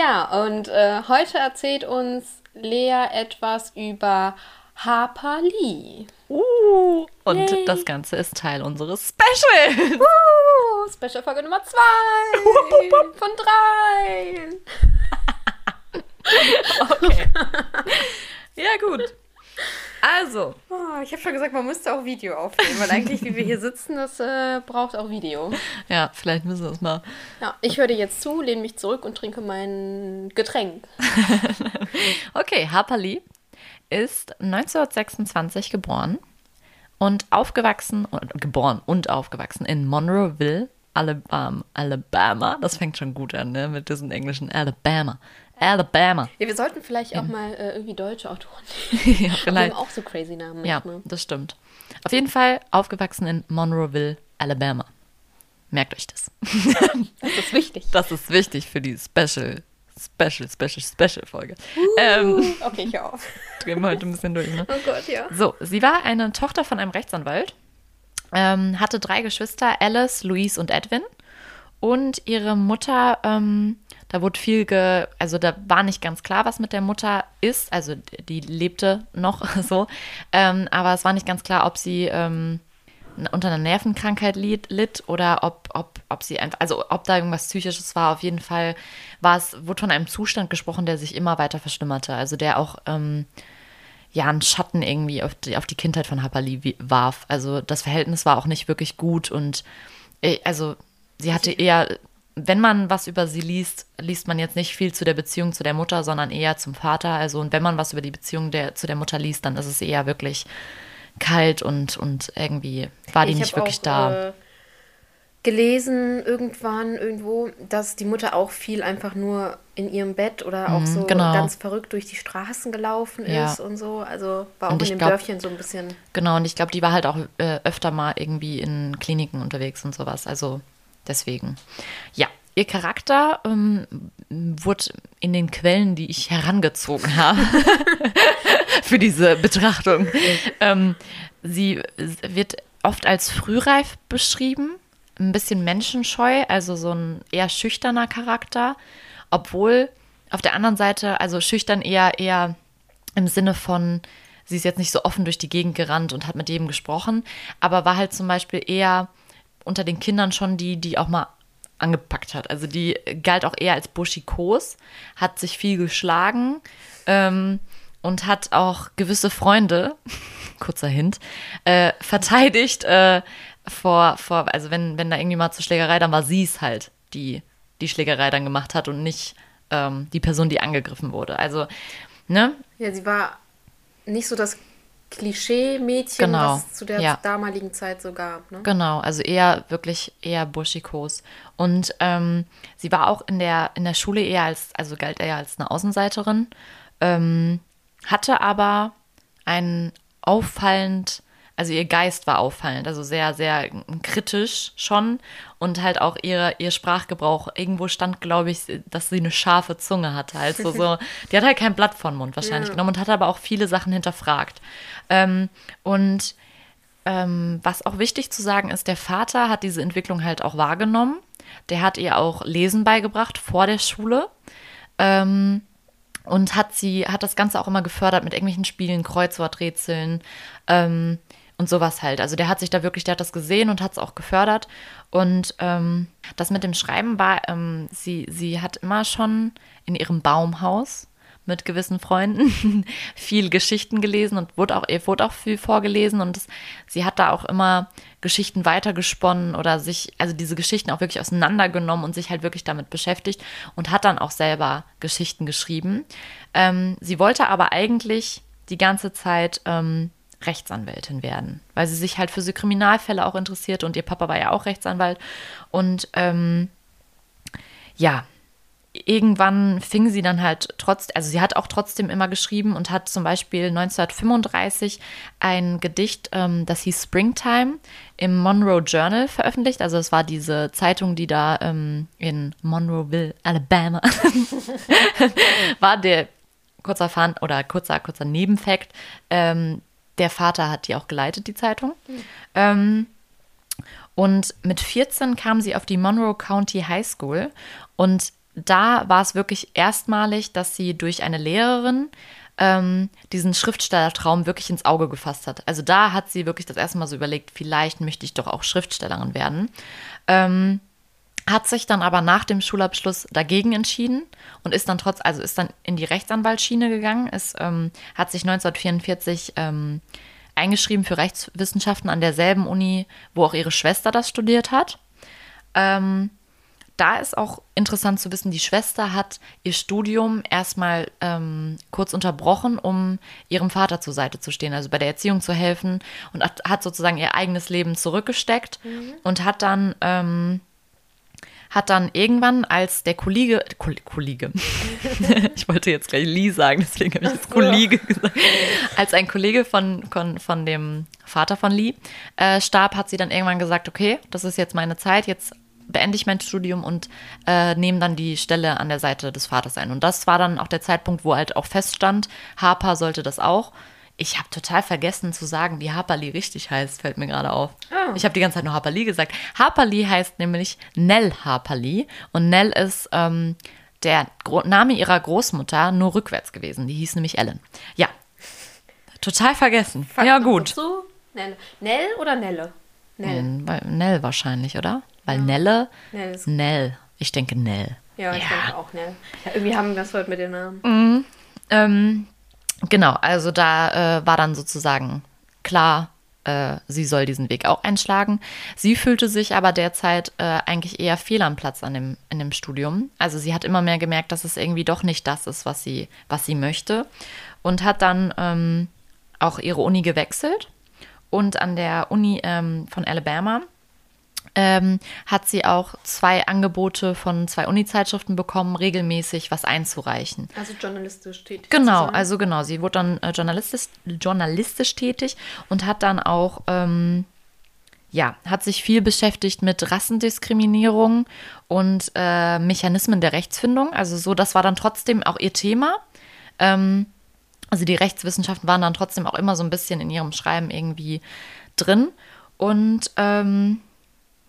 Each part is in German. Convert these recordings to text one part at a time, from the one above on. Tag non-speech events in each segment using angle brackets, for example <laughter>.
Ja, und äh, heute erzählt uns Lea etwas über Harper Lee. Uh, und Yay. das Ganze ist Teil unseres Specials. Uh, Special Folge Nummer 2 von 3. <laughs> okay. ja, gut. Also. Oh, ich habe schon gesagt, man müsste auch Video aufnehmen, weil eigentlich, wie wir hier sitzen, das äh, braucht auch Video. Ja, vielleicht müssen wir es mal. Ja, ich höre dir jetzt zu, lehne mich zurück und trinke mein Getränk. <laughs> okay, Harper Lee ist 1926 geboren und aufgewachsen, geboren und aufgewachsen in Monroeville, Alabama. Alabama. Das fängt schon gut an, ne? Mit diesen englischen Alabama. Alabama. Ja, wir sollten vielleicht auch mal äh, irgendwie deutsche Autoren. <laughs> ja, vielleicht. Die haben auch so crazy Namen. Manchmal. Ja, das stimmt. Auf jeden Fall aufgewachsen in Monroeville, Alabama. Merkt euch das. <laughs> das ist wichtig. Das ist wichtig für die Special, Special, Special, Special Folge. Uh, ähm, okay, ich auf. <laughs> Drehen wir heute ein bisschen durch, ne? Oh Gott, ja. So, sie war eine Tochter von einem Rechtsanwalt, ähm, hatte drei Geschwister, Alice, Louise und Edwin. Und ihre Mutter ähm, da wurde viel ge, also da war nicht ganz klar, was mit der Mutter ist. Also die lebte noch <laughs> so, ähm, aber es war nicht ganz klar, ob sie ähm, unter einer Nervenkrankheit litt, litt oder ob, ob, ob sie einfach, also ob da irgendwas Psychisches war. Auf jeden Fall war es, wurde von einem Zustand gesprochen, der sich immer weiter verschlimmerte. Also der auch ähm, ja einen Schatten irgendwie auf die, auf die Kindheit von Hapali warf. Also das Verhältnis war auch nicht wirklich gut und äh, also sie hatte eher wenn man was über sie liest, liest man jetzt nicht viel zu der Beziehung zu der Mutter, sondern eher zum Vater. Also, und wenn man was über die Beziehung der, zu der Mutter liest, dann ist es eher wirklich kalt und, und irgendwie war die ich nicht wirklich auch, da. Äh, gelesen irgendwann irgendwo, dass die Mutter auch viel einfach nur in ihrem Bett oder auch mhm, so genau. ganz verrückt durch die Straßen gelaufen ist ja. und so. Also war auch in dem glaub, Dörfchen so ein bisschen. Genau, und ich glaube, die war halt auch äh, öfter mal irgendwie in Kliniken unterwegs und sowas. Also Deswegen, ja, ihr Charakter ähm, wurde in den Quellen, die ich herangezogen habe, <laughs> für diese Betrachtung, ähm, sie wird oft als frühreif beschrieben, ein bisschen menschenscheu, also so ein eher schüchterner Charakter, obwohl auf der anderen Seite, also schüchtern eher, eher im Sinne von, sie ist jetzt nicht so offen durch die Gegend gerannt und hat mit jedem gesprochen, aber war halt zum Beispiel eher unter den Kindern schon die, die auch mal angepackt hat. Also die galt auch eher als buschikos, hat sich viel geschlagen ähm, und hat auch gewisse Freunde, <laughs> kurzer Hint, äh, verteidigt äh, vor, vor, also wenn, wenn da irgendwie mal zur Schlägerei, dann war sie es halt, die die Schlägerei dann gemacht hat und nicht ähm, die Person, die angegriffen wurde. Also, ne? Ja, sie war nicht so das Klischee-Mädchen, genau. was es zu der ja. damaligen Zeit so gab. Ne? Genau, also eher wirklich eher buschikos. Und ähm, sie war auch in der, in der Schule eher als, also galt eher als eine Außenseiterin, ähm, hatte aber einen auffallend also ihr Geist war auffallend, also sehr, sehr kritisch schon und halt auch ihre, ihr Sprachgebrauch. Irgendwo stand, glaube ich, dass sie eine scharfe Zunge hatte. Also so, <laughs> die hat halt kein Blatt vor den Mund wahrscheinlich ja. genommen und hat aber auch viele Sachen hinterfragt. Ähm, und ähm, was auch wichtig zu sagen ist, der Vater hat diese Entwicklung halt auch wahrgenommen. Der hat ihr auch Lesen beigebracht vor der Schule. Ähm, und hat sie, hat das Ganze auch immer gefördert mit irgendwelchen Spielen, Kreuzworträtseln. Ähm, und sowas halt. Also der hat sich da wirklich, der hat das gesehen und hat es auch gefördert. Und ähm, das mit dem Schreiben war, ähm, sie, sie hat immer schon in ihrem Baumhaus mit gewissen Freunden <laughs> viel Geschichten gelesen und wurde auch, ihr wurde auch viel vorgelesen und das, sie hat da auch immer Geschichten weitergesponnen oder sich, also diese Geschichten auch wirklich auseinandergenommen und sich halt wirklich damit beschäftigt und hat dann auch selber Geschichten geschrieben. Ähm, sie wollte aber eigentlich die ganze Zeit ähm, Rechtsanwältin werden, weil sie sich halt für so Kriminalfälle auch interessiert und ihr Papa war ja auch Rechtsanwalt. Und ähm, ja, irgendwann fing sie dann halt trotzdem, also sie hat auch trotzdem immer geschrieben und hat zum Beispiel 1935 ein Gedicht, ähm, das hieß Springtime, im Monroe Journal veröffentlicht. Also es war diese Zeitung, die da ähm, in Monroeville, Alabama, <laughs> war der kurzer Fun oder kurzer, kurzer Nebenfakt. Ähm, der Vater hat die auch geleitet, die Zeitung. Mhm. Ähm, und mit 14 kam sie auf die Monroe County High School und da war es wirklich erstmalig, dass sie durch eine Lehrerin ähm, diesen Schriftstellertraum wirklich ins Auge gefasst hat. Also da hat sie wirklich das erste Mal so überlegt, vielleicht möchte ich doch auch Schriftstellerin werden. Ähm, hat sich dann aber nach dem Schulabschluss dagegen entschieden und ist dann trotz, also ist dann in die Rechtsanwaltsschiene gegangen, ist, ähm, hat sich 1944 ähm, eingeschrieben für Rechtswissenschaften an derselben Uni, wo auch ihre Schwester das studiert hat. Ähm, da ist auch interessant zu wissen, die Schwester hat ihr Studium erstmal ähm, kurz unterbrochen, um ihrem Vater zur Seite zu stehen, also bei der Erziehung zu helfen und hat, hat sozusagen ihr eigenes Leben zurückgesteckt mhm. und hat dann ähm, hat dann irgendwann, als der Kollege, Kollege, <laughs> ich wollte jetzt gleich Lee sagen, deswegen habe ich jetzt Kollege gesagt, als ein Kollege von, von, von dem Vater von Lee äh, starb, hat sie dann irgendwann gesagt, okay, das ist jetzt meine Zeit, jetzt beende ich mein Studium und äh, nehme dann die Stelle an der Seite des Vaters ein. Und das war dann auch der Zeitpunkt, wo halt auch feststand, Harper sollte das auch. Ich habe total vergessen zu sagen, wie Harper Lee richtig heißt, fällt mir gerade auf. Oh. Ich habe die ganze Zeit nur Harper Lee gesagt. Harper Lee heißt nämlich Nell Harper Lee und Nell ist ähm, der Gro Name ihrer Großmutter nur rückwärts gewesen. Die hieß nämlich Ellen. Ja, total vergessen. Fakt ja, gut. Nell. Nell oder Nelle? Nell. Nell wahrscheinlich, oder? Weil ja. Nelle, Nell, Nell. Ich denke Nell. Ja, ich ja. denke auch Nell. Ja, irgendwie haben wir es heute mit den Namen. Mhm. Ähm, genau, also da äh, war dann sozusagen klar, äh, sie soll diesen Weg auch einschlagen. Sie fühlte sich aber derzeit äh, eigentlich eher fehl am Platz an dem, in dem Studium. Also sie hat immer mehr gemerkt, dass es irgendwie doch nicht das ist, was sie, was sie möchte. Und hat dann ähm, auch ihre Uni gewechselt. Und an der Uni ähm, von Alabama ähm, hat sie auch zwei Angebote von zwei Uni-Zeitschriften bekommen, regelmäßig was einzureichen. Also journalistisch tätig. Genau, also genau. Sie wurde dann äh, journalistisch, journalistisch tätig und hat dann auch, ähm, ja, hat sich viel beschäftigt mit Rassendiskriminierung und äh, Mechanismen der Rechtsfindung. Also so, das war dann trotzdem auch ihr Thema. Ähm, also die Rechtswissenschaften waren dann trotzdem auch immer so ein bisschen in ihrem Schreiben irgendwie drin. Und ähm,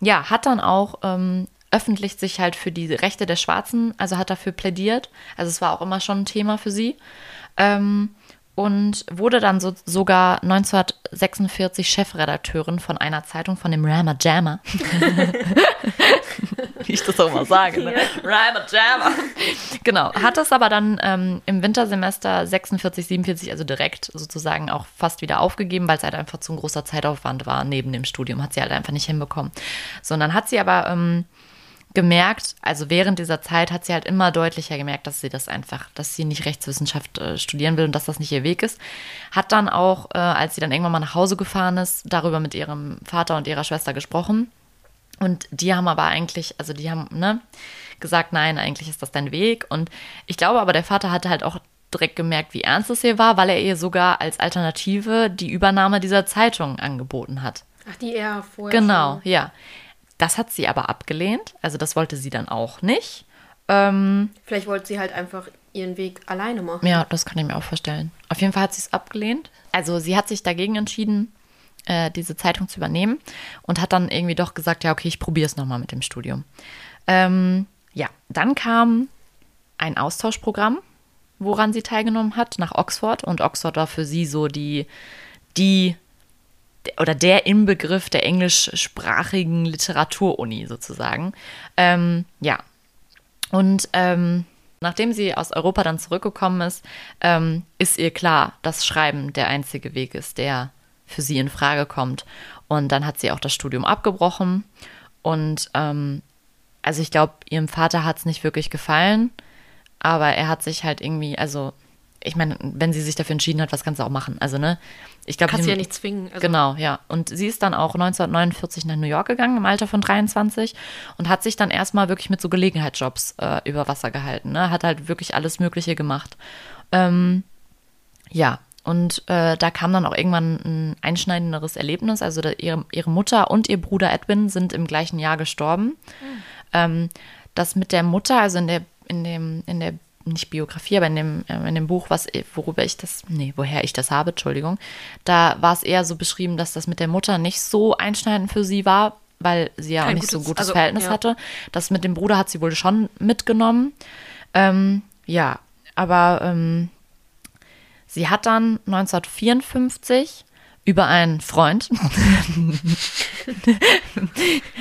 ja, hat dann auch ähm, öffentlich sich halt für die Rechte der Schwarzen, also hat dafür plädiert. Also es war auch immer schon ein Thema für sie. Ähm, und wurde dann so, sogar 1946 Chefredakteurin von einer Zeitung, von dem Rama Jammer. <laughs> Wie ich das auch mal sage. Ne? Rama Jammer. genau. Hat das aber dann ähm, im Wintersemester 46, 47, also direkt sozusagen auch fast wieder aufgegeben, weil es halt einfach zu ein großer Zeitaufwand war neben dem Studium. Hat sie halt einfach nicht hinbekommen. Sondern hat sie aber. Ähm, gemerkt, also während dieser Zeit hat sie halt immer deutlicher gemerkt, dass sie das einfach, dass sie nicht Rechtswissenschaft äh, studieren will und dass das nicht ihr Weg ist. Hat dann auch, äh, als sie dann irgendwann mal nach Hause gefahren ist, darüber mit ihrem Vater und ihrer Schwester gesprochen. Und die haben aber eigentlich, also die haben, ne, gesagt, nein, eigentlich ist das dein Weg. Und ich glaube aber, der Vater hatte halt auch direkt gemerkt, wie ernst es ihr war, weil er ihr sogar als Alternative die Übernahme dieser Zeitung angeboten hat. Ach, die er vorher. Genau, schon. ja. Das hat sie aber abgelehnt. Also das wollte sie dann auch nicht. Ähm, Vielleicht wollte sie halt einfach ihren Weg alleine machen. Ja, das kann ich mir auch vorstellen. Auf jeden Fall hat sie es abgelehnt. Also sie hat sich dagegen entschieden, äh, diese Zeitung zu übernehmen und hat dann irgendwie doch gesagt, ja, okay, ich probiere es nochmal mit dem Studium. Ähm, ja, dann kam ein Austauschprogramm, woran sie teilgenommen hat, nach Oxford. Und Oxford war für sie so die, die oder der Inbegriff der englischsprachigen Literaturuni sozusagen. Ähm, ja. Und ähm, nachdem sie aus Europa dann zurückgekommen ist, ähm, ist ihr klar, dass Schreiben der einzige Weg ist, der für sie in Frage kommt. Und dann hat sie auch das Studium abgebrochen. Und ähm, also ich glaube, ihrem Vater hat es nicht wirklich gefallen, aber er hat sich halt irgendwie, also ich meine, wenn sie sich dafür entschieden hat, was kannst du auch machen? Also, ne? Ich glaube, Kannst sie ja nicht zwingen. Also. Genau, ja. Und sie ist dann auch 1949 nach New York gegangen, im Alter von 23 und hat sich dann erstmal wirklich mit so Gelegenheitsjobs äh, über Wasser gehalten. Ne? Hat halt wirklich alles Mögliche gemacht. Ähm, ja, und äh, da kam dann auch irgendwann ein einschneidenderes Erlebnis. Also da, ihre, ihre Mutter und ihr Bruder Edwin sind im gleichen Jahr gestorben. Mhm. Ähm, das mit der Mutter, also in der, in dem, in der nicht Biografie, aber in dem, äh, in dem Buch, was, worüber ich das, nee, woher ich das habe, Entschuldigung, da war es eher so beschrieben, dass das mit der Mutter nicht so einschneidend für sie war, weil sie ja Kein auch nicht gutes, so gutes also, Verhältnis ja. hatte. Das mit dem Bruder hat sie wohl schon mitgenommen. Ähm, ja, aber ähm, sie hat dann 1954 über einen Freund. <laughs>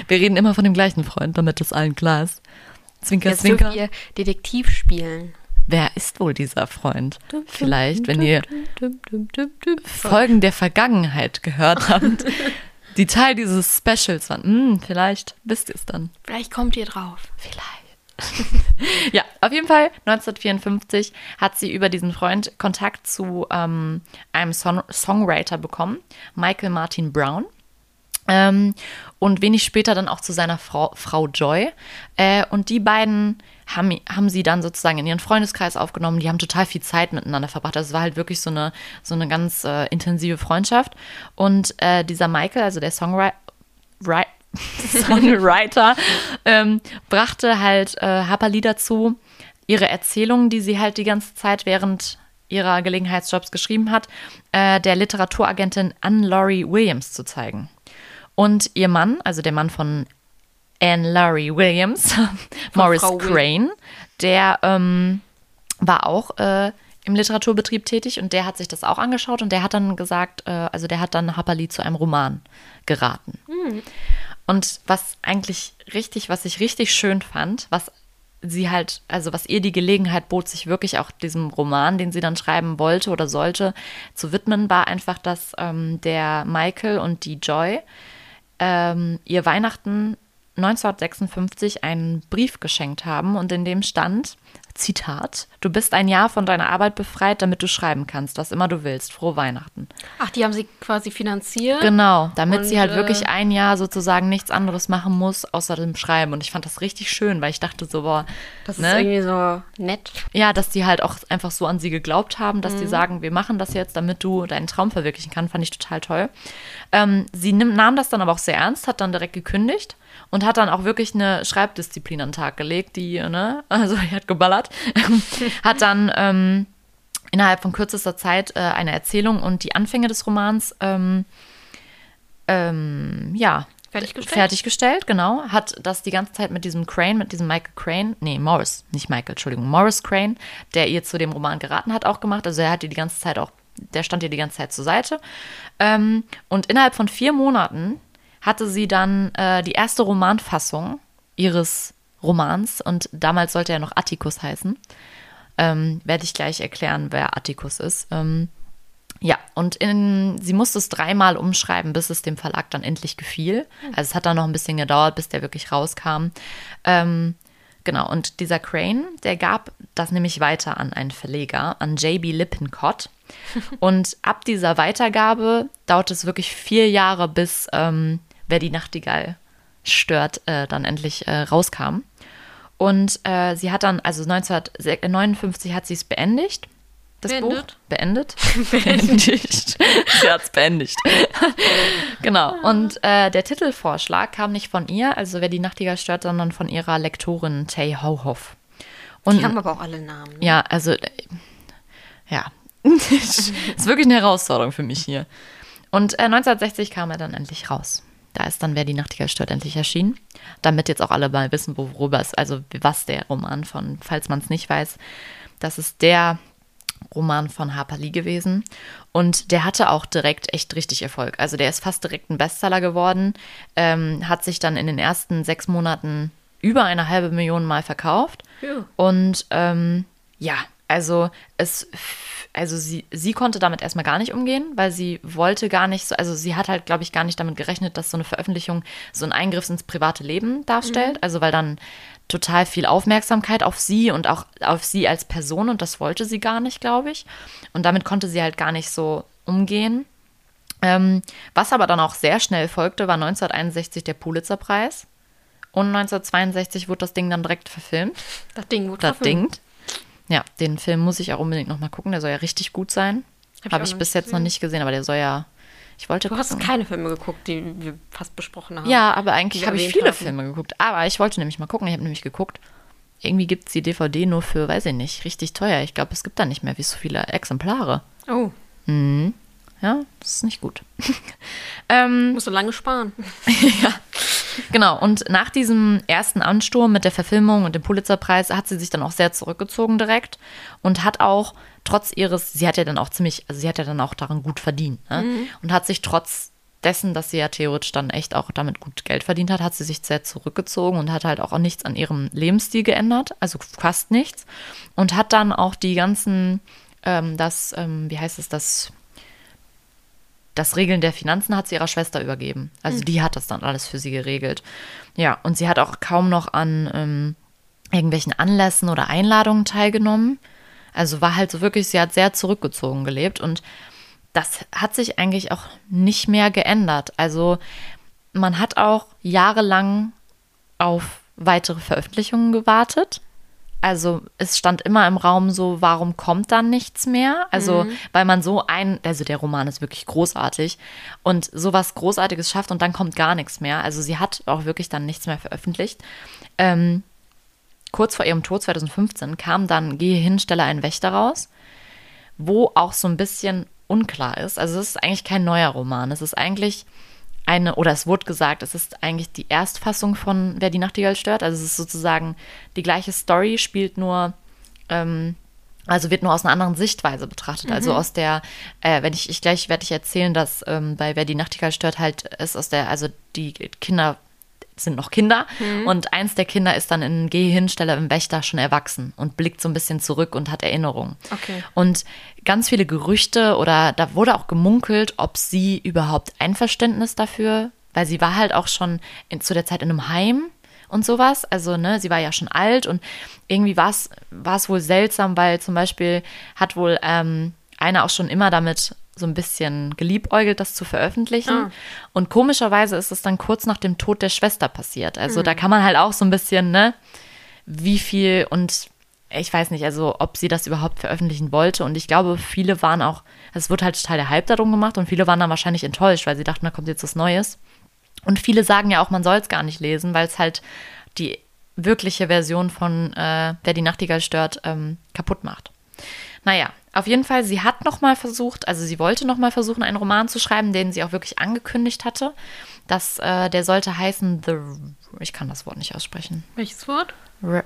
Wir reden immer von dem gleichen Freund, damit das allen klar ist. Zwinker, Jetzt Zwinker. ihr Detektiv spielen. Wer ist wohl dieser Freund? Vielleicht, wenn ihr Folgen der Vergangenheit gehört habt, <laughs> die Teil dieses Specials waren. Hm, vielleicht wisst ihr es dann. Vielleicht kommt ihr drauf. Vielleicht. <laughs> ja, auf jeden Fall 1954 hat sie über diesen Freund Kontakt zu ähm, einem Son Songwriter bekommen, Michael Martin Brown. Ähm, und wenig später dann auch zu seiner Frau, Frau Joy. Äh, und die beiden haben, haben sie dann sozusagen in ihren Freundeskreis aufgenommen. Die haben total viel Zeit miteinander verbracht. Das also war halt wirklich so eine, so eine ganz äh, intensive Freundschaft. Und äh, dieser Michael, also der Songwriter, <laughs> Songwriter ähm, brachte halt äh, Hapali dazu, ihre Erzählungen, die sie halt die ganze Zeit während ihrer Gelegenheitsjobs geschrieben hat, äh, der Literaturagentin Anne-Laurie Williams zu zeigen. Und ihr Mann, also der Mann von Anne Laurie Williams, <laughs> Morris Frau Crane, der ähm, war auch äh, im Literaturbetrieb tätig und der hat sich das auch angeschaut und der hat dann gesagt, äh, also der hat dann Happerly zu einem Roman geraten. Mhm. Und was eigentlich richtig, was ich richtig schön fand, was sie halt, also was ihr die Gelegenheit bot, sich wirklich auch diesem Roman, den sie dann schreiben wollte oder sollte, zu widmen, war einfach, dass ähm, der Michael und die Joy ähm, ihr Weihnachten 1956 einen Brief geschenkt haben und in dem stand, Zitat, du bist ein Jahr von deiner Arbeit befreit, damit du schreiben kannst, was immer du willst. Frohe Weihnachten. Ach, die haben sie quasi finanziert? Genau, damit und, sie halt äh, wirklich ein Jahr sozusagen nichts anderes machen muss, außer dem Schreiben. Und ich fand das richtig schön, weil ich dachte so, boah. Das ne? ist irgendwie so nett. Ja, dass die halt auch einfach so an sie geglaubt haben, dass mhm. die sagen, wir machen das jetzt, damit du deinen Traum verwirklichen kannst, fand ich total toll. Ähm, sie nahm das dann aber auch sehr ernst, hat dann direkt gekündigt und hat dann auch wirklich eine Schreibdisziplin an den Tag gelegt, die, ne, <laughs> also die hat geballert, <laughs> hat dann ähm, innerhalb von kürzester Zeit äh, eine Erzählung und die Anfänge des Romans, ähm, ähm, ja, Fertiggestellt? Fertiggestellt, genau. Hat das die ganze Zeit mit diesem Crane, mit diesem Michael Crane, nee, Morris, nicht Michael, Entschuldigung, Morris Crane, der ihr zu dem Roman geraten hat, auch gemacht. Also er hat ihr die ganze Zeit auch, der stand ihr die ganze Zeit zur Seite. Ähm, und innerhalb von vier Monaten hatte sie dann äh, die erste Romanfassung ihres Romans und damals sollte er noch Atticus heißen. Ähm, Werde ich gleich erklären, wer Atticus ist. Ähm, ja, und in, sie musste es dreimal umschreiben, bis es dem Verlag dann endlich gefiel. Also es hat dann noch ein bisschen gedauert, bis der wirklich rauskam. Ähm, genau, und dieser Crane, der gab das nämlich weiter an einen Verleger, an J.B. Lippincott. <laughs> Und ab dieser Weitergabe dauert es wirklich vier Jahre, bis ähm, Wer die Nachtigall stört, äh, dann endlich äh, rauskam. Und äh, sie hat dann, also 1959 hat sie es beendigt. Das beendet. Buch beendet. <laughs> beendigt. <laughs> sie hat es beendigt. <laughs> genau. Und äh, der Titelvorschlag kam nicht von ihr, also wer die Nachtigall stört, sondern von ihrer Lektorin Tay Hauhoff. Und, die haben aber auch alle Namen. Ne? Ja, also äh, ja. ist wirklich eine Herausforderung für mich hier. Und 1960 äh, kam er dann endlich raus. Da ist dann Wer die Nachtigall stört endlich erschienen. Damit jetzt auch alle mal wissen, worüber es, also was der Roman von, falls man es nicht weiß, das ist der Roman von Harper Lee gewesen. Und der hatte auch direkt echt richtig Erfolg. Also der ist fast direkt ein Bestseller geworden, ähm, hat sich dann in den ersten sechs Monaten über eine halbe Million Mal verkauft. Ja. Und ähm, ja, also es also sie, sie konnte damit erstmal gar nicht umgehen, weil sie wollte gar nicht so, also sie hat halt, glaube ich, gar nicht damit gerechnet, dass so eine Veröffentlichung so einen Eingriff ins private Leben darstellt. Mhm. Also weil dann total viel Aufmerksamkeit auf sie und auch auf sie als Person und das wollte sie gar nicht, glaube ich. Und damit konnte sie halt gar nicht so umgehen. Ähm, was aber dann auch sehr schnell folgte, war 1961 der Pulitzerpreis. Und 1962 wurde das Ding dann direkt verfilmt. Das Ding wurde das verfilmt. Ding. Ja, den Film muss ich auch unbedingt nochmal gucken. Der soll ja richtig gut sein. Habe Hab ich, ich bis jetzt gesehen. noch nicht gesehen, aber der soll ja. Ich wollte du gucken. hast keine Filme geguckt, die wir fast besprochen haben. Ja, aber eigentlich habe ich viele haben. Filme geguckt. Aber ich wollte nämlich mal gucken. Ich habe nämlich geguckt. Irgendwie gibt es die DVD nur für, weiß ich nicht, richtig teuer. Ich glaube, es gibt da nicht mehr wie so viele Exemplare. Oh. Mhm. Ja, das ist nicht gut. <laughs> ähm, Musst du lange sparen. <laughs> ja. Genau, und nach diesem ersten Ansturm mit der Verfilmung und dem Pulitzerpreis hat sie sich dann auch sehr zurückgezogen direkt und hat auch trotz ihres, sie hat ja dann auch ziemlich, also sie hat ja dann auch daran gut verdient ne? mhm. und hat sich trotz dessen, dass sie ja theoretisch dann echt auch damit gut Geld verdient hat, hat sie sich sehr zurückgezogen und hat halt auch nichts an ihrem Lebensstil geändert, also fast nichts und hat dann auch die ganzen, ähm, das, ähm, wie heißt es, das das Regeln der Finanzen hat sie ihrer Schwester übergeben. Also mhm. die hat das dann alles für sie geregelt. Ja, und sie hat auch kaum noch an ähm, irgendwelchen Anlässen oder Einladungen teilgenommen. Also war halt so wirklich, sie hat sehr zurückgezogen gelebt und das hat sich eigentlich auch nicht mehr geändert. Also man hat auch jahrelang auf weitere Veröffentlichungen gewartet. Also es stand immer im Raum so, warum kommt dann nichts mehr? Also mhm. weil man so ein, also der Roman ist wirklich großartig und sowas Großartiges schafft und dann kommt gar nichts mehr. Also sie hat auch wirklich dann nichts mehr veröffentlicht. Ähm, kurz vor ihrem Tod 2015 kam dann Gehe hin, stelle einen Wächter raus, wo auch so ein bisschen unklar ist. Also es ist eigentlich kein neuer Roman. Es ist eigentlich eine, oder es wurde gesagt, es ist eigentlich die Erstfassung von Wer die Nachtigall stört. Also es ist sozusagen die gleiche Story, spielt nur, ähm, also wird nur aus einer anderen Sichtweise betrachtet. Also mhm. Also aus der, äh, wenn ich, ich gleich werde ich erzählen, dass ähm, bei Wer die Nachtigall stört halt ist aus der, also die Kinder sind noch Kinder mhm. und eins der Kinder ist dann in Gehhinstelle im Wächter schon erwachsen und blickt so ein bisschen zurück und hat Erinnerungen. Okay. Und ganz viele Gerüchte oder da wurde auch gemunkelt, ob sie überhaupt Einverständnis dafür, weil sie war halt auch schon in, zu der Zeit in einem Heim und sowas. Also, ne, sie war ja schon alt und irgendwie war es wohl seltsam, weil zum Beispiel hat wohl ähm, einer auch schon immer damit so ein bisschen geliebäugelt, das zu veröffentlichen. Ah. Und komischerweise ist es dann kurz nach dem Tod der Schwester passiert. Also mhm. da kann man halt auch so ein bisschen, ne, wie viel und ich weiß nicht, also ob sie das überhaupt veröffentlichen wollte. Und ich glaube, viele waren auch, es wird halt total der Hype darum gemacht und viele waren dann wahrscheinlich enttäuscht, weil sie dachten, da kommt jetzt was Neues. Und viele sagen ja auch, man soll es gar nicht lesen, weil es halt die wirkliche Version von äh, Wer die Nachtigall stört ähm, kaputt macht. Naja, auf jeden Fall, sie hat nochmal versucht, also sie wollte nochmal versuchen, einen Roman zu schreiben, den sie auch wirklich angekündigt hatte. Das, äh, der sollte heißen The. Ich kann das Wort nicht aussprechen. Welches Wort? Re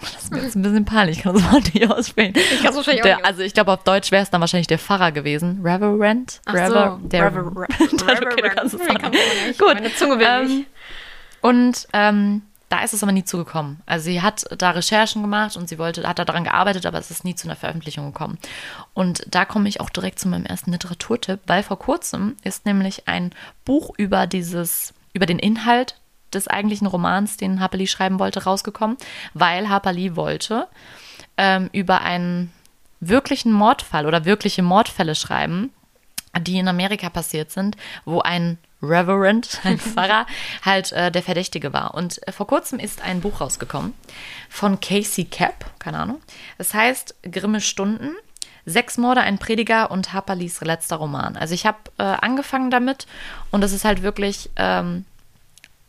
das ist mir jetzt ein bisschen peinlich, ich kann das Wort nicht aussprechen. Ich kann es wahrscheinlich der, auch nicht. Also ich glaube, auf Deutsch wäre es dann wahrscheinlich der Pfarrer gewesen. Reverend? Ach Rever so, der Reverend. <laughs> okay, du kannst es sagen. Gut. Meine Zunge will ähm, nicht. Und ähm, da ist es aber nie zugekommen. Also sie hat da Recherchen gemacht und sie wollte, hat da daran gearbeitet, aber es ist nie zu einer Veröffentlichung gekommen. Und da komme ich auch direkt zu meinem ersten Literaturtipp, weil vor kurzem ist nämlich ein Buch über dieses, über den Inhalt des eigentlichen Romans, den Harper Lee schreiben wollte, rausgekommen, weil Harper Lee wollte ähm, über einen wirklichen Mordfall oder wirkliche Mordfälle schreiben, die in Amerika passiert sind, wo ein Reverend, <laughs> ein Pfarrer, halt äh, der Verdächtige war. Und äh, vor kurzem ist ein Buch rausgekommen von Casey Capp, keine Ahnung. Es heißt Grimme Stunden. Sechs Morde, ein Prediger und Harperlis letzter Roman. Also ich habe äh, angefangen damit und es ist halt wirklich, ähm,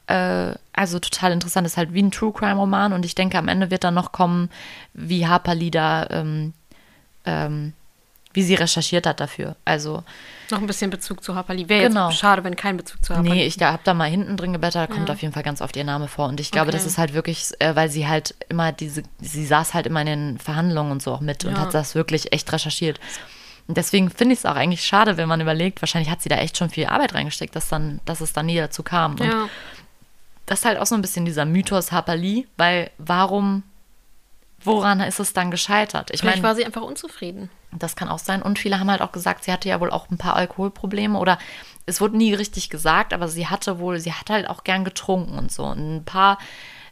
äh, also total interessant. Es ist halt wie ein True Crime Roman und ich denke, am Ende wird dann noch kommen, wie Harper Lee da ähm, ähm, wie sie recherchiert hat dafür. Also noch ein bisschen Bezug zu Harperly. Wäre genau. jetzt schade, wenn kein Bezug zu Harperly. Nee, ich habe da mal hinten drin geblättert, da kommt ja. auf jeden Fall ganz oft ihr Name vor. Und ich glaube, okay. das ist halt wirklich, äh, weil sie halt immer diese, sie saß halt immer in den Verhandlungen und so auch mit ja. und hat das wirklich echt recherchiert. Und deswegen finde ich es auch eigentlich schade, wenn man überlegt, wahrscheinlich hat sie da echt schon viel Arbeit reingesteckt, dass, dann, dass es dann nie dazu kam. Und ja. das ist halt auch so ein bisschen dieser Mythos Harperly, weil warum, woran ist es dann gescheitert? Ich meine, war sie einfach unzufrieden. Das kann auch sein. Und viele haben halt auch gesagt, sie hatte ja wohl auch ein paar Alkoholprobleme oder es wurde nie richtig gesagt, aber sie hatte wohl, sie hat halt auch gern getrunken und so. Und ein paar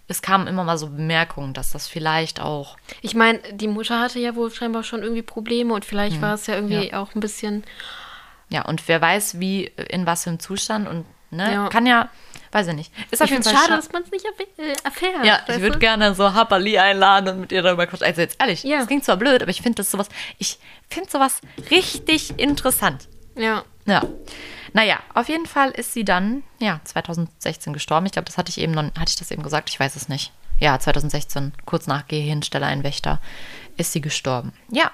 es kamen immer mal so Bemerkungen, dass das vielleicht auch. Ich meine, die Mutter hatte ja wohl scheinbar schon irgendwie Probleme und vielleicht hm. war es ja irgendwie ja. auch ein bisschen. Ja, und wer weiß, wie, in was für einem Zustand und ne, ja. kann ja, weiß ich nicht. Ist auf jeden Fall schade, dass man es nicht äh, erfährt. Ja, ich würde gerne so Happerli einladen und mit ihr darüber quatschen. Also jetzt ehrlich, ja. das klingt zwar blöd, aber ich finde das sowas, ich finde sowas richtig interessant. Ja. Ja. Naja, auf jeden Fall ist sie dann, ja, 2016 gestorben. Ich glaube, das hatte ich eben noch, hatte ich das eben gesagt? Ich weiß es nicht. Ja, 2016, kurz nach Gehirnstelle ein Wächter, ist sie gestorben. Ja.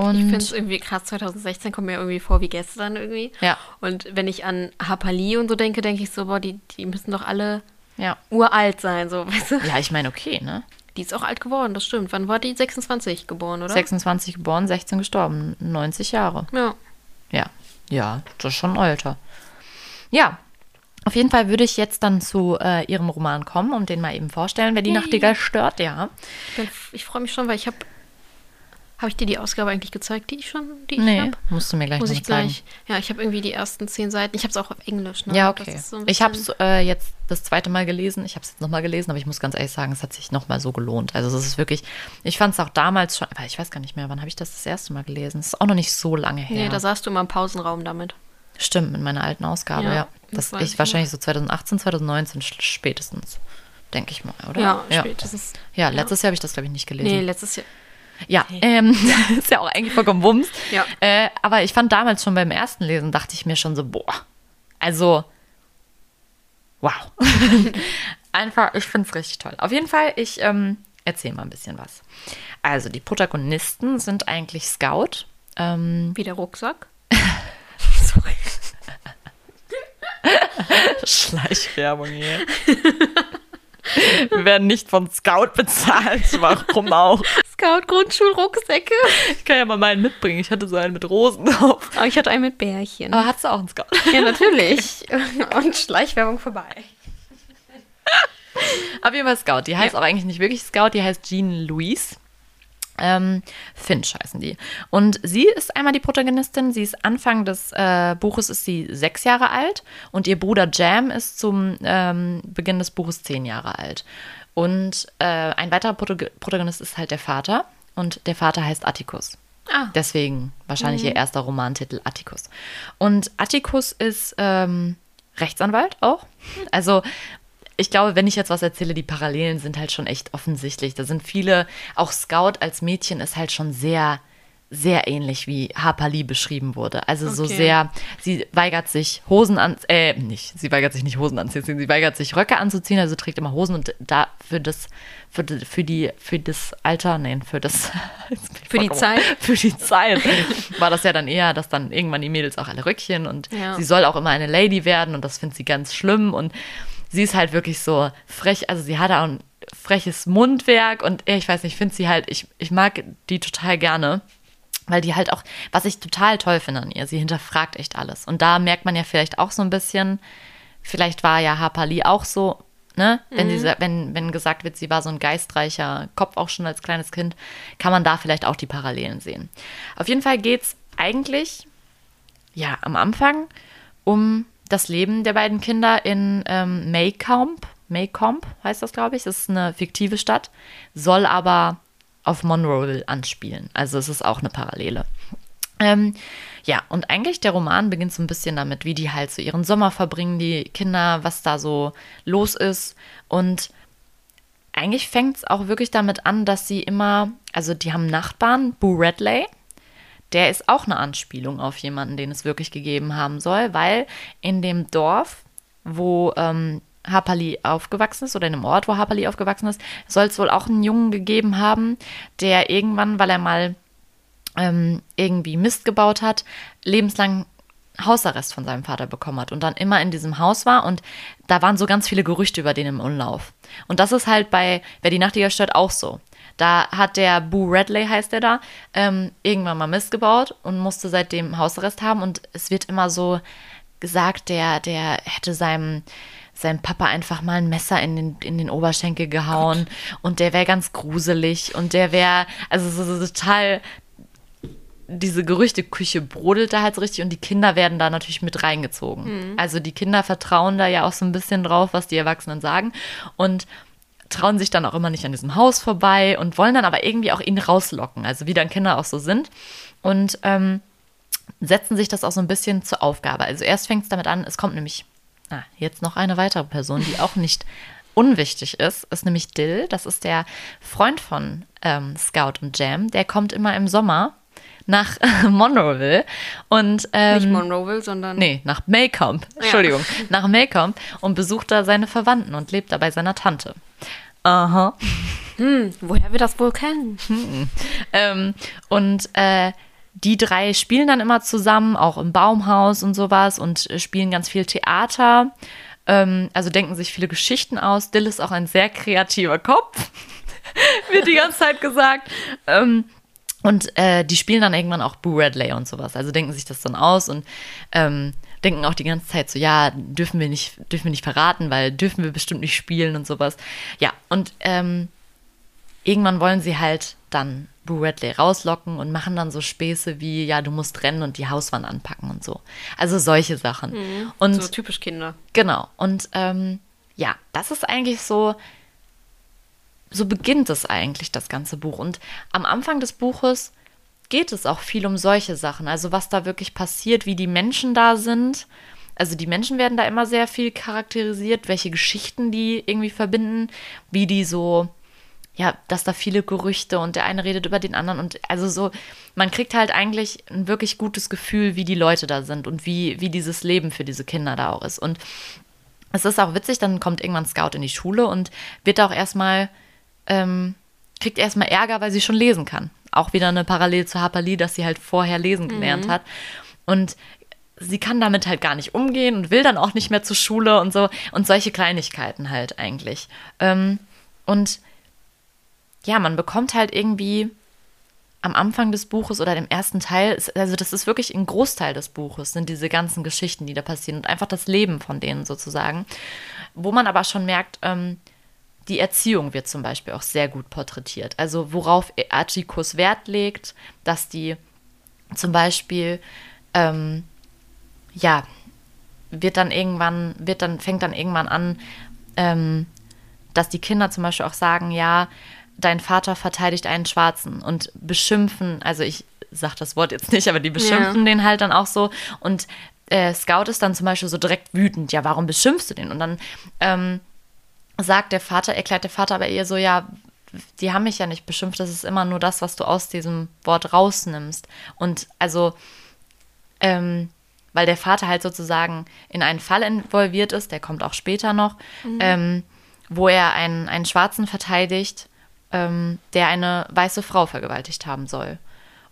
Und ich finde es irgendwie krass, 2016 kommt mir irgendwie vor wie gestern irgendwie. Ja. Und wenn ich an Hapali und so denke, denke ich so, boah, die, die müssen doch alle ja. uralt sein, so, <laughs> weißt du? Ja, ich meine, okay, ne? Die ist auch alt geworden, das stimmt. Wann war die? 26 geboren, oder? 26 geboren, 16 gestorben. 90 Jahre. Ja. Ja. Ja, das ist schon ein Alter. Ja, auf jeden Fall würde ich jetzt dann zu äh, ihrem Roman kommen und den mal eben vorstellen, wer die. Nachtigall stört, ja. Ich, ich freue mich schon, weil ich habe habe ich dir die Ausgabe eigentlich gezeigt, die ich schon, die ich nee, musst du mir gleich Muss ich zeigen. gleich. Ja, ich habe irgendwie die ersten zehn Seiten. Ich habe es auch auf Englisch. Ne? Ja, okay. So ich habe es äh, jetzt das zweite Mal gelesen. Ich habe es jetzt nochmal gelesen, aber ich muss ganz ehrlich sagen, es hat sich nochmal so gelohnt. Also es ist wirklich, ich fand es auch damals schon, aber ich weiß gar nicht mehr, wann habe ich das das erste Mal gelesen. Es ist auch noch nicht so lange her. Nee, da saßt du immer im Pausenraum damit. Stimmt, in meiner alten Ausgabe, ja. ja. Das, das ich wahrscheinlich so 2018, 2019 spätestens, denke ich mal, oder? Ja, ja. spätestens. Ja, letztes ja. Jahr habe ich das, glaube ich, nicht gelesen. Nee, letztes Jahr. Ja, okay. ähm, <laughs> ist ja auch eigentlich vollkommen Wumms. Ja. Äh, aber ich fand damals schon beim ersten Lesen, dachte ich mir schon so, boah, also, wow. <laughs> Einfach, ich finde es richtig toll. Auf jeden Fall, ich ähm, erzähle mal ein bisschen was. Also, die Protagonisten sind eigentlich Scout. Ähm, <laughs> Wie der Rucksack. Sorry. Schleichwerbung hier. Wir werden nicht von Scout bezahlt. <laughs> Warum auch? Scout Grundschulrucksäcke. Ich kann ja mal meinen mitbringen. Ich hatte so einen mit Rosen drauf. Aber ich hatte einen mit Bärchen. Aber hattest du auch einen Scout? Ja, natürlich. <laughs> Und Schleichwerbung vorbei. Auf jeden Fall Scout. Die heißt ja. auch eigentlich nicht wirklich Scout, die heißt Jean Louise. Ähm, Finch heißen die. Und sie ist einmal die Protagonistin. Sie ist Anfang des äh, Buches ist sie sechs Jahre alt und ihr Bruder Jam ist zum ähm, Beginn des Buches zehn Jahre alt. Und äh, ein weiterer Protag Protagonist ist halt der Vater und der Vater heißt Atticus. Ah. Deswegen wahrscheinlich mhm. ihr erster Romantitel Atticus. Und Atticus ist ähm, Rechtsanwalt auch. Also ich glaube, wenn ich jetzt was erzähle, die Parallelen sind halt schon echt offensichtlich. Da sind viele, auch Scout als Mädchen ist halt schon sehr, sehr ähnlich wie Harper Lee beschrieben wurde. Also okay. so sehr, sie weigert sich Hosen an, äh, nicht, sie weigert sich nicht Hosen anzuziehen, sie weigert sich Röcke anzuziehen, also trägt immer Hosen und da für das, für, die, für die, für das Alter, nein, für das, <laughs> für die Zeit, <laughs> für die Zeit war das ja dann eher, dass dann irgendwann die Mädels auch alle Röckchen und ja. sie soll auch immer eine Lady werden und das findet sie ganz schlimm und sie ist halt wirklich so frech, also sie hat auch ein freches Mundwerk und ich weiß nicht, ich finde sie halt, ich, ich mag die total gerne. Weil die halt auch, was ich total toll finde an ihr, sie hinterfragt echt alles. Und da merkt man ja vielleicht auch so ein bisschen, vielleicht war ja Harper Lee auch so, ne? Wenn, mhm. sie, wenn, wenn gesagt wird, sie war so ein geistreicher Kopf auch schon als kleines Kind, kann man da vielleicht auch die Parallelen sehen. Auf jeden Fall geht es eigentlich, ja, am Anfang um das Leben der beiden Kinder in ähm, Maycomb. Maycomb heißt das, glaube ich. Das ist eine fiktive Stadt, soll aber auf Monroe anspielen. Also es ist auch eine Parallele. Ähm, ja, und eigentlich der Roman beginnt so ein bisschen damit, wie die halt so ihren Sommer verbringen, die Kinder, was da so los ist. Und eigentlich fängt es auch wirklich damit an, dass sie immer, also die haben Nachbarn, Boo Redley, der ist auch eine Anspielung auf jemanden, den es wirklich gegeben haben soll, weil in dem Dorf, wo ähm, Hapali aufgewachsen ist oder in dem Ort, wo Hapali aufgewachsen ist, soll es wohl auch einen Jungen gegeben haben, der irgendwann, weil er mal ähm, irgendwie Mist gebaut hat, lebenslang Hausarrest von seinem Vater bekommen hat und dann immer in diesem Haus war und da waren so ganz viele Gerüchte über den im Umlauf. Und das ist halt bei Wer die Nachtigall stört auch so. Da hat der Boo Redley, heißt der da, ähm, irgendwann mal Mist gebaut und musste seitdem Hausarrest haben. Und es wird immer so gesagt, der, der hätte seinem, seinem Papa einfach mal ein Messer in den, in den Oberschenkel gehauen Gott. und der wäre ganz gruselig und der wäre, also so, so total, diese Gerüchteküche brodelt da halt so richtig und die Kinder werden da natürlich mit reingezogen. Mhm. Also die Kinder vertrauen da ja auch so ein bisschen drauf, was die Erwachsenen sagen und trauen sich dann auch immer nicht an diesem Haus vorbei und wollen dann aber irgendwie auch ihn rauslocken, also wie dann Kinder auch so sind. Und ähm, setzen sich das auch so ein bisschen zur Aufgabe. Also erst fängt es damit an, es kommt nämlich ah, jetzt noch eine weitere Person, die auch nicht unwichtig ist, ist nämlich Dill. Das ist der Freund von ähm, Scout und Jam. Der kommt immer im Sommer nach <laughs> Monroeville und ähm, nicht Monroeville, sondern nee nach Maycomb. Entschuldigung, ja. nach Maycomb und besucht da seine Verwandten und lebt da bei seiner Tante. Aha. Hm, woher wir das wohl kennen? Hm. Ähm, und äh, die drei spielen dann immer zusammen, auch im Baumhaus und sowas und spielen ganz viel Theater. Ähm, also denken sich viele Geschichten aus. Dill ist auch ein sehr kreativer Kopf, <laughs> wird die ganze Zeit gesagt. Ähm, und äh, die spielen dann irgendwann auch Boo Radley und sowas. Also denken sich das dann aus und ähm, denken auch die ganze Zeit so, ja, dürfen wir nicht, dürfen wir nicht verraten, weil dürfen wir bestimmt nicht spielen und sowas. Ja, und ähm, irgendwann wollen sie halt dann Boo Radley rauslocken und machen dann so Späße wie, ja, du musst rennen und die Hauswand anpacken und so. Also solche Sachen. Mhm, und, so typisch Kinder. Genau. Und ähm, ja, das ist eigentlich so, so beginnt es eigentlich, das ganze Buch. Und am Anfang des Buches geht es auch viel um solche Sachen. Also was da wirklich passiert, wie die Menschen da sind. Also die Menschen werden da immer sehr viel charakterisiert, welche Geschichten die irgendwie verbinden, wie die so ja, dass da viele Gerüchte und der eine redet über den anderen und also so, man kriegt halt eigentlich ein wirklich gutes Gefühl, wie die Leute da sind und wie, wie dieses Leben für diese Kinder da auch ist. Und es ist auch witzig, dann kommt irgendwann Scout in die Schule und wird auch erstmal, ähm, kriegt erstmal Ärger, weil sie schon lesen kann. Auch wieder eine Parallel zu Harper Lee, dass sie halt vorher lesen gelernt mhm. hat. Und sie kann damit halt gar nicht umgehen und will dann auch nicht mehr zur Schule und so. Und solche Kleinigkeiten halt eigentlich. Ähm, und ja, man bekommt halt irgendwie am Anfang des Buches oder dem ersten Teil, also das ist wirklich ein Großteil des Buches, sind diese ganzen Geschichten, die da passieren und einfach das Leben von denen sozusagen. Wo man aber schon merkt, ähm, die Erziehung wird zum Beispiel auch sehr gut porträtiert. Also worauf Atticus Wert legt, dass die zum Beispiel, ähm, ja, wird dann irgendwann, wird dann, fängt dann irgendwann an, ähm, dass die Kinder zum Beispiel auch sagen, ja, dein Vater verteidigt einen Schwarzen und beschimpfen, also ich sag das Wort jetzt nicht, aber die beschimpfen ja. den halt dann auch so und äh, Scout ist dann zum Beispiel so direkt wütend, ja, warum beschimpfst du den? Und dann ähm, sagt der Vater, erklärt der Vater aber eher so, ja, die haben mich ja nicht beschimpft, das ist immer nur das, was du aus diesem Wort rausnimmst. Und also, ähm, weil der Vater halt sozusagen in einen Fall involviert ist, der kommt auch später noch, mhm. ähm, wo er einen, einen Schwarzen verteidigt ähm, der eine weiße Frau vergewaltigt haben soll.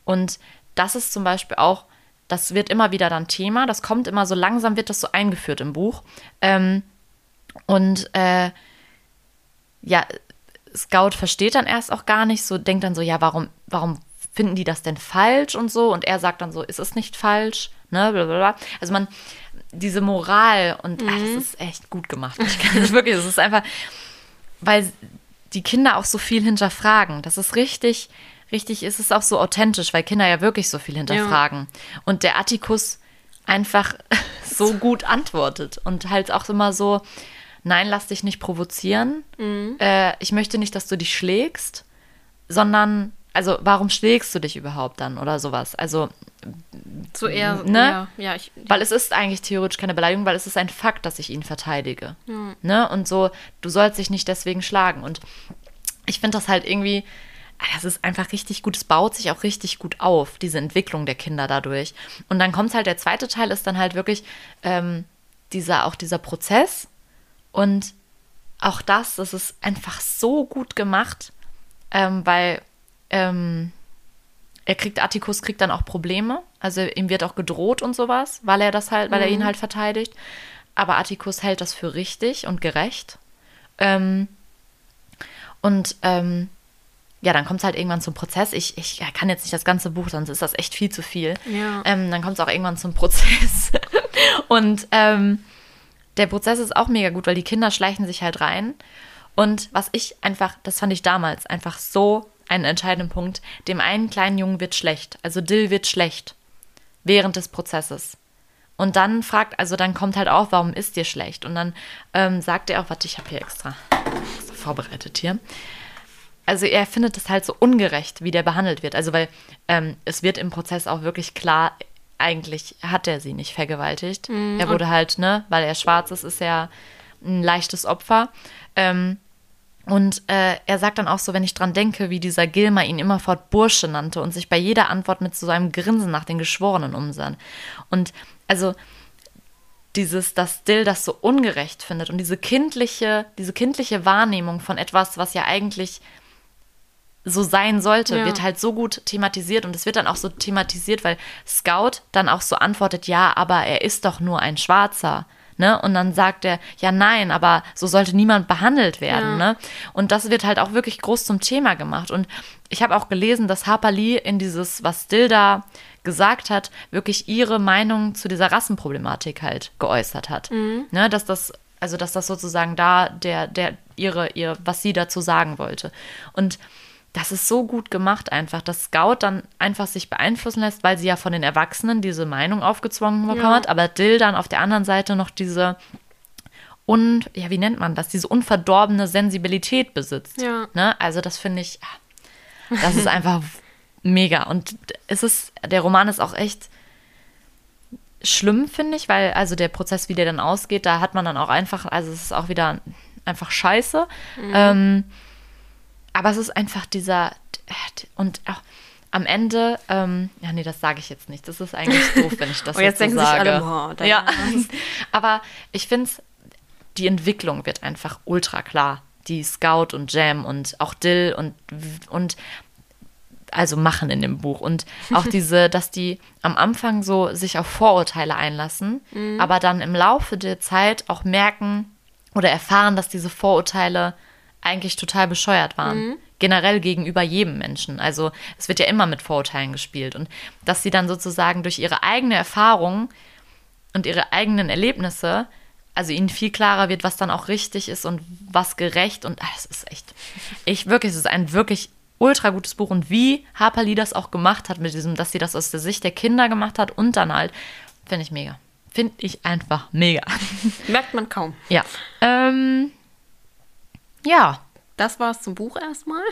Und das ist zum Beispiel auch, das wird immer wieder dann Thema, das kommt immer so langsam, wird das so eingeführt im Buch. Ähm, und äh, ja, Scout versteht dann erst auch gar nicht, so denkt dann so, ja, warum, warum finden die das denn falsch und so? Und er sagt dann so, ist es nicht falsch? Ne, blablabla. Also man, diese Moral und mhm. ach, das ist echt gut gemacht. Ich kann das wirklich, das ist einfach, weil die Kinder auch so viel hinterfragen. Das ist richtig, richtig, ist es auch so authentisch, weil Kinder ja wirklich so viel hinterfragen. Ja. Und der Attikus einfach <laughs> so gut antwortet und halt auch immer so, nein, lass dich nicht provozieren. Mhm. Äh, ich möchte nicht, dass du dich schlägst, sondern, also warum schlägst du dich überhaupt dann oder sowas? Also so eher, ne? ja, ja, ich, ja. Weil es ist eigentlich theoretisch keine Beleidigung, weil es ist ein Fakt, dass ich ihn verteidige. Ja. Ne? Und so, du sollst dich nicht deswegen schlagen. Und ich finde das halt irgendwie, ah, das ist einfach richtig gut. Es baut sich auch richtig gut auf, diese Entwicklung der Kinder dadurch. Und dann kommt halt der zweite Teil, ist dann halt wirklich ähm, dieser, auch dieser Prozess. Und auch das, das ist einfach so gut gemacht, ähm, weil ähm, er kriegt, Atticus kriegt dann auch Probleme. Also ihm wird auch gedroht und sowas, weil er das halt, weil er ihn mhm. halt verteidigt. Aber Atticus hält das für richtig und gerecht. Ähm, und ähm, ja, dann kommt es halt irgendwann zum Prozess. Ich, ich kann jetzt nicht das ganze Buch, sonst ist das echt viel zu viel. Ja. Ähm, dann kommt es auch irgendwann zum Prozess. <laughs> und ähm, der Prozess ist auch mega gut, weil die Kinder schleichen sich halt rein. Und was ich einfach, das fand ich damals einfach so einen entscheidenden Punkt. Dem einen kleinen Jungen wird schlecht, also Dill wird schlecht während des Prozesses. Und dann fragt, also dann kommt halt auch, warum ist dir schlecht? Und dann ähm, sagt er auch, warte, ich habe hier extra, vorbereitet hier. Also er findet es halt so ungerecht, wie der behandelt wird. Also weil ähm, es wird im Prozess auch wirklich klar, eigentlich hat er sie nicht vergewaltigt. Mhm. Er wurde halt, ne, weil er schwarz ist, ist er ein leichtes Opfer. Ähm, und äh, er sagt dann auch so, wenn ich dran denke, wie dieser Gilmer ihn immerfort Bursche nannte und sich bei jeder Antwort mit so einem Grinsen nach den Geschworenen umsah. Und also dieses, dass Dill das so ungerecht findet und diese kindliche, diese kindliche Wahrnehmung von etwas, was ja eigentlich so sein sollte, ja. wird halt so gut thematisiert und es wird dann auch so thematisiert, weil Scout dann auch so antwortet, ja, aber er ist doch nur ein Schwarzer. Ne? Und dann sagt er, ja, nein, aber so sollte niemand behandelt werden. Ja. Ne? Und das wird halt auch wirklich groß zum Thema gemacht. Und ich habe auch gelesen, dass Harper Lee in dieses, was Dilda gesagt hat, wirklich ihre Meinung zu dieser Rassenproblematik halt geäußert hat. Mhm. Ne? Dass das, also dass das sozusagen da der, der, ihre, ihr, was sie dazu sagen wollte. Und das ist so gut gemacht einfach, dass Scout dann einfach sich beeinflussen lässt, weil sie ja von den Erwachsenen diese Meinung aufgezwungen bekommen ja. hat, aber Dill dann auf der anderen Seite noch diese und ja, wie nennt man das, diese unverdorbene Sensibilität besitzt. Ja. Ne? Also das finde ich, das ist einfach <laughs> mega. Und es ist, der Roman ist auch echt schlimm, finde ich, weil also der Prozess, wie der dann ausgeht, da hat man dann auch einfach, also es ist auch wieder einfach scheiße. Mhm. Ähm, aber es ist einfach dieser und auch am Ende, ähm, ja, nee, das sage ich jetzt nicht. Das ist eigentlich <laughs> doof, wenn ich das oh, jetzt, jetzt so sage. Alle, ja, <laughs> aber ich finde die Entwicklung wird einfach ultra klar. Die Scout und Jam und auch Dill und, und also machen in dem Buch. Und auch <laughs> diese, dass die am Anfang so sich auf Vorurteile einlassen, mhm. aber dann im Laufe der Zeit auch merken oder erfahren, dass diese Vorurteile eigentlich total bescheuert waren. Mhm. Generell gegenüber jedem Menschen. Also es wird ja immer mit Vorurteilen gespielt. Und dass sie dann sozusagen durch ihre eigene Erfahrung und ihre eigenen Erlebnisse, also ihnen viel klarer wird, was dann auch richtig ist und was gerecht. Und ah, es ist echt, ich wirklich, es ist ein wirklich ultra gutes Buch. Und wie Harper Lee das auch gemacht hat mit diesem, dass sie das aus der Sicht der Kinder gemacht hat und dann halt, finde ich mega. Finde ich einfach mega. Merkt man kaum. Ja. Ähm, ja. Das war es zum Buch erstmal?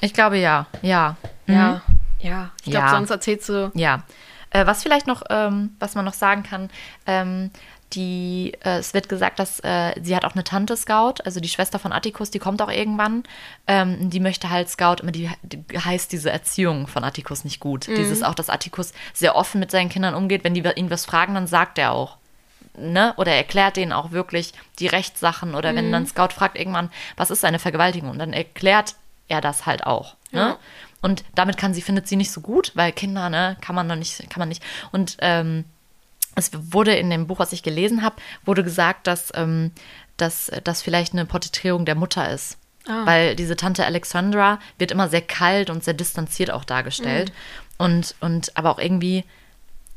Ich glaube ja. Ja. Ja. Mhm. Ja. Ich glaube, ja. sonst erzählst du. Ja. Äh, was vielleicht noch, ähm, was man noch sagen kann, ähm, die, äh, es wird gesagt, dass äh, sie hat auch eine Tante Scout, also die Schwester von Atticus, die kommt auch irgendwann. Ähm, die möchte halt Scout, immer die, die, heißt diese Erziehung von Atticus nicht gut. Mhm. Dieses auch, dass Atticus sehr offen mit seinen Kindern umgeht. Wenn die ihn was fragen, dann sagt er auch ne, oder erklärt denen auch wirklich die Rechtssachen oder mhm. wenn dann Scout fragt irgendwann, was ist eine Vergewaltigung, und dann erklärt er das halt auch. Ne? Ja. Und damit kann sie, findet sie nicht so gut, weil Kinder, ne, kann man noch nicht, kann man nicht. Und ähm, es wurde in dem Buch, was ich gelesen habe, wurde gesagt, dass, ähm, dass das vielleicht eine Porträtierung der Mutter ist. Ah. Weil diese Tante Alexandra wird immer sehr kalt und sehr distanziert auch dargestellt. Mhm. Und, und aber auch irgendwie,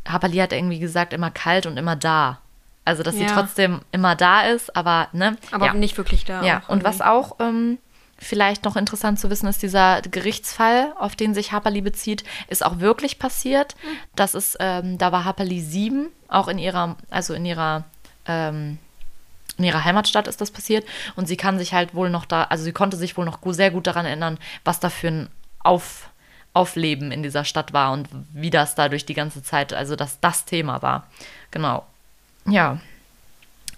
Hapali hat irgendwie gesagt, immer kalt und immer da. Also, dass ja. sie trotzdem immer da ist, aber ne? Aber ja. nicht wirklich da. Ja, und was auch ähm, vielleicht noch interessant zu wissen ist, dieser Gerichtsfall, auf den sich Haperli bezieht, ist auch wirklich passiert. Mhm. Das ist, ähm, da war Haperli sieben, auch in ihrer, also in ihrer ähm, in ihrer Heimatstadt ist das passiert und sie kann sich halt wohl noch da, also sie konnte sich wohl noch sehr gut daran erinnern, was da für ein Auf, Aufleben in dieser Stadt war und wie das da durch die ganze Zeit, also dass das Thema war. Genau. Ja.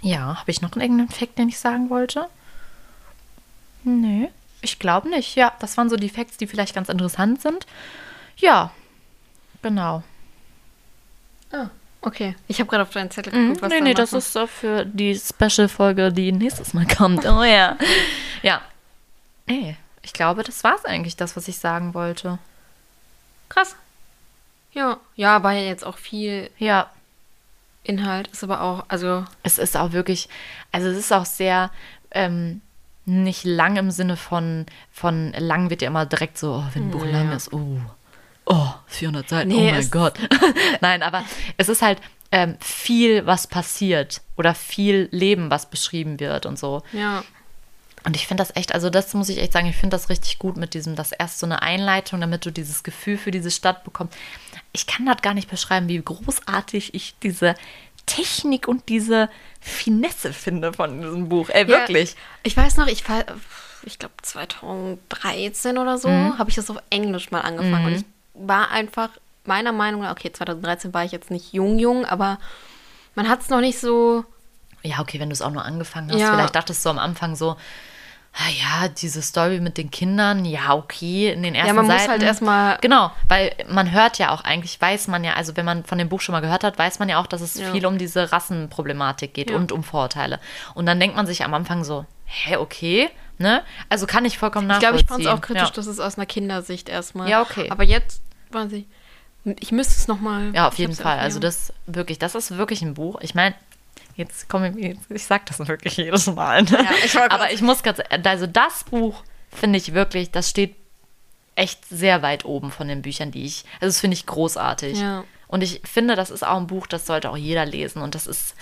Ja, habe ich noch irgendeinen Fakt, den ich sagen wollte? Nee, ich glaube nicht. Ja, das waren so die Facts, die vielleicht ganz interessant sind. Ja, genau. Ah, okay. Ich habe gerade auf deinen Zettel geguckt, mhm, was Nee, nee, das ist so für die Special-Folge, die nächstes Mal kommt. Oh ja. ja. Ey, ich glaube, das war es eigentlich, das, was ich sagen wollte. Krass. Ja, ja, war ja jetzt auch viel. Ja. Inhalt ist aber auch, also. Es ist auch wirklich, also es ist auch sehr ähm, nicht lang im Sinne von, von lang wird ja immer direkt so, oh, wenn ein Buch ja. lang ist, oh, oh, 400 Seiten, nee, oh mein Gott. <laughs> Nein, aber es ist halt ähm, viel, was passiert oder viel Leben, was beschrieben wird und so. Ja. Und ich finde das echt, also das muss ich echt sagen, ich finde das richtig gut mit diesem, das erst so eine Einleitung, damit du dieses Gefühl für diese Stadt bekommst. Ich kann das gar nicht beschreiben, wie großartig ich diese Technik und diese Finesse finde von diesem Buch. Ey, wirklich. Ja, ich weiß noch, ich ich glaube 2013 oder so, mhm. habe ich das auf Englisch mal angefangen. Mhm. Und ich war einfach meiner Meinung nach, okay, 2013 war ich jetzt nicht jung, jung, aber man hat es noch nicht so. Ja, okay, wenn du es auch nur angefangen hast. Ja. Vielleicht dachtest du am Anfang so, ja, diese Story mit den Kindern, ja, okay, in den ersten Ja, man Seiten, muss halt erstmal. Genau, weil man hört ja auch eigentlich, weiß man ja, also wenn man von dem Buch schon mal gehört hat, weiß man ja auch, dass es ja. viel um diese Rassenproblematik geht ja. und um Vorurteile. Und dann denkt man sich am Anfang so, hä, okay, ne? Also kann ich vollkommen nachvollziehen. Ich glaube, ich fand es auch kritisch, dass es aus einer Kindersicht erstmal. Ja, okay. Aber jetzt, weiß ich, ich müsste es nochmal. Ja, auf jeden Fall. Also das wirklich, das ist wirklich ein Buch. Ich meine, jetzt komme ich, ich sag das wirklich jedes Mal. Ne? Ja, ich Aber ich muss ganz, also das Buch finde ich wirklich, das steht echt sehr weit oben von den Büchern, die ich, also das finde ich großartig. Ja. Und ich finde, das ist auch ein Buch, das sollte auch jeder lesen. Und das ist,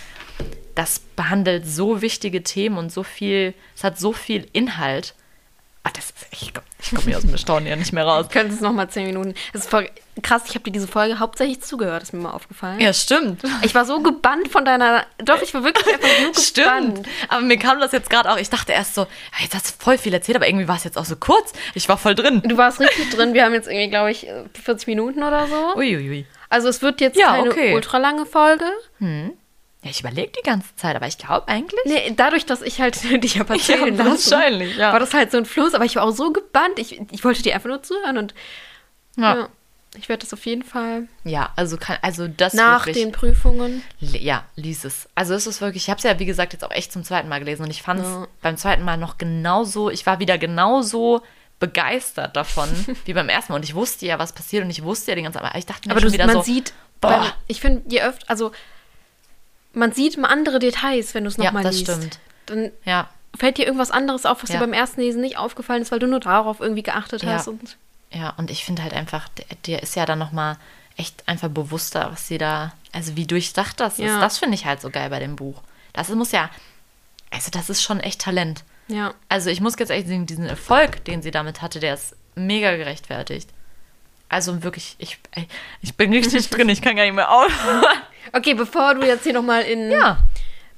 das behandelt so wichtige Themen und so viel, es hat so viel Inhalt. Ach, das ist, ich komme komm hier aus dem Staunen ja nicht mehr raus. <laughs> Könntest noch mal zehn Minuten. Das ist voll krass. Ich habe dir diese Folge hauptsächlich zugehört, ist mir mal aufgefallen. Ja, stimmt. Ich war so gebannt von deiner. Doch, ich war wirklich einfach nur <laughs> gebannt. Stimmt. Aber mir kam das jetzt gerade auch. Ich dachte erst so, jetzt hast du voll viel erzählt, aber irgendwie war es jetzt auch so kurz. Ich war voll drin. Du warst richtig drin. Wir haben jetzt irgendwie, glaube ich, 40 Minuten oder so. Uiuiui. Ui. Also es wird jetzt ja, keine okay. ultra lange Folge. Hm. Ja, ich überlege die ganze Zeit, aber ich glaube eigentlich. Nee, dadurch, dass ich halt <laughs> dich habe erzählen ja, wahrscheinlich, ja. war das halt so ein Fluss, aber ich war auch so gebannt. Ich, ich wollte dir einfach nur zuhören und ja. ja ich werde das auf jeden Fall. Ja, also kann, also das nach wirklich, den Prüfungen. Ja, lies es. Also es ist wirklich, ich habe es ja wie gesagt jetzt auch echt zum zweiten Mal gelesen und ich fand es ja. beim zweiten Mal noch genauso, ich war wieder genauso begeistert davon <laughs> wie beim ersten Mal und ich wusste ja, was passiert und ich wusste ja die ganze Zeit, aber ich dachte mir aber schon du, wieder man so, sieht, boah. ich finde, je öfter, also man sieht mal andere Details, wenn du es nochmal ja, liest. Ja, das stimmt. Dann ja. fällt dir irgendwas anderes auf, was ja. dir beim ersten Lesen nicht aufgefallen ist, weil du nur darauf irgendwie geachtet ja. hast. Und ja, und ich finde halt einfach, der, ist ja dann nochmal echt einfach bewusster, was sie da, also wie durchdacht das ist. Das finde ich halt so geil bei dem Buch. Das muss ja, also das ist schon echt Talent. Ja. Also ich muss ganz ehrlich sagen, diesen Erfolg, den sie damit hatte, der ist mega gerechtfertigt. Also wirklich, ich, ich bin richtig drin, ich kann gar nicht mehr aufhören. <laughs> Okay, bevor du jetzt hier nochmal in. Ja.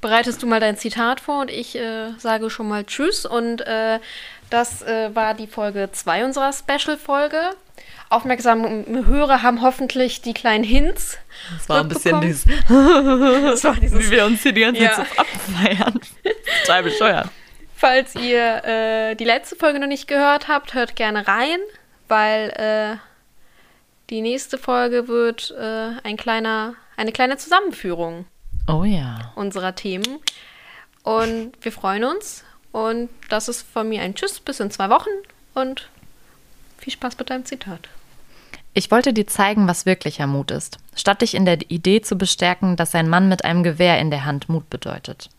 Bereitest du mal dein Zitat vor und ich äh, sage schon mal Tschüss. Und äh, das äh, war die Folge 2 unserer Special-Folge. Aufmerksame Hörer haben hoffentlich die kleinen Hints. Das war ein bisschen dieses, <laughs> das war dieses. Wie wir uns hier die ganze Zeit ja. so abfeiern. Total bescheuert. Falls ihr äh, die letzte Folge noch nicht gehört habt, hört gerne rein, weil äh, die nächste Folge wird äh, ein kleiner, eine kleine Zusammenführung. Oh ja. Unserer Themen. Und wir freuen uns. Und das ist von mir ein Tschüss bis in zwei Wochen und viel Spaß mit deinem Zitat. Ich wollte dir zeigen, was wirklicher Mut ist, statt dich in der Idee zu bestärken, dass ein Mann mit einem Gewehr in der Hand Mut bedeutet.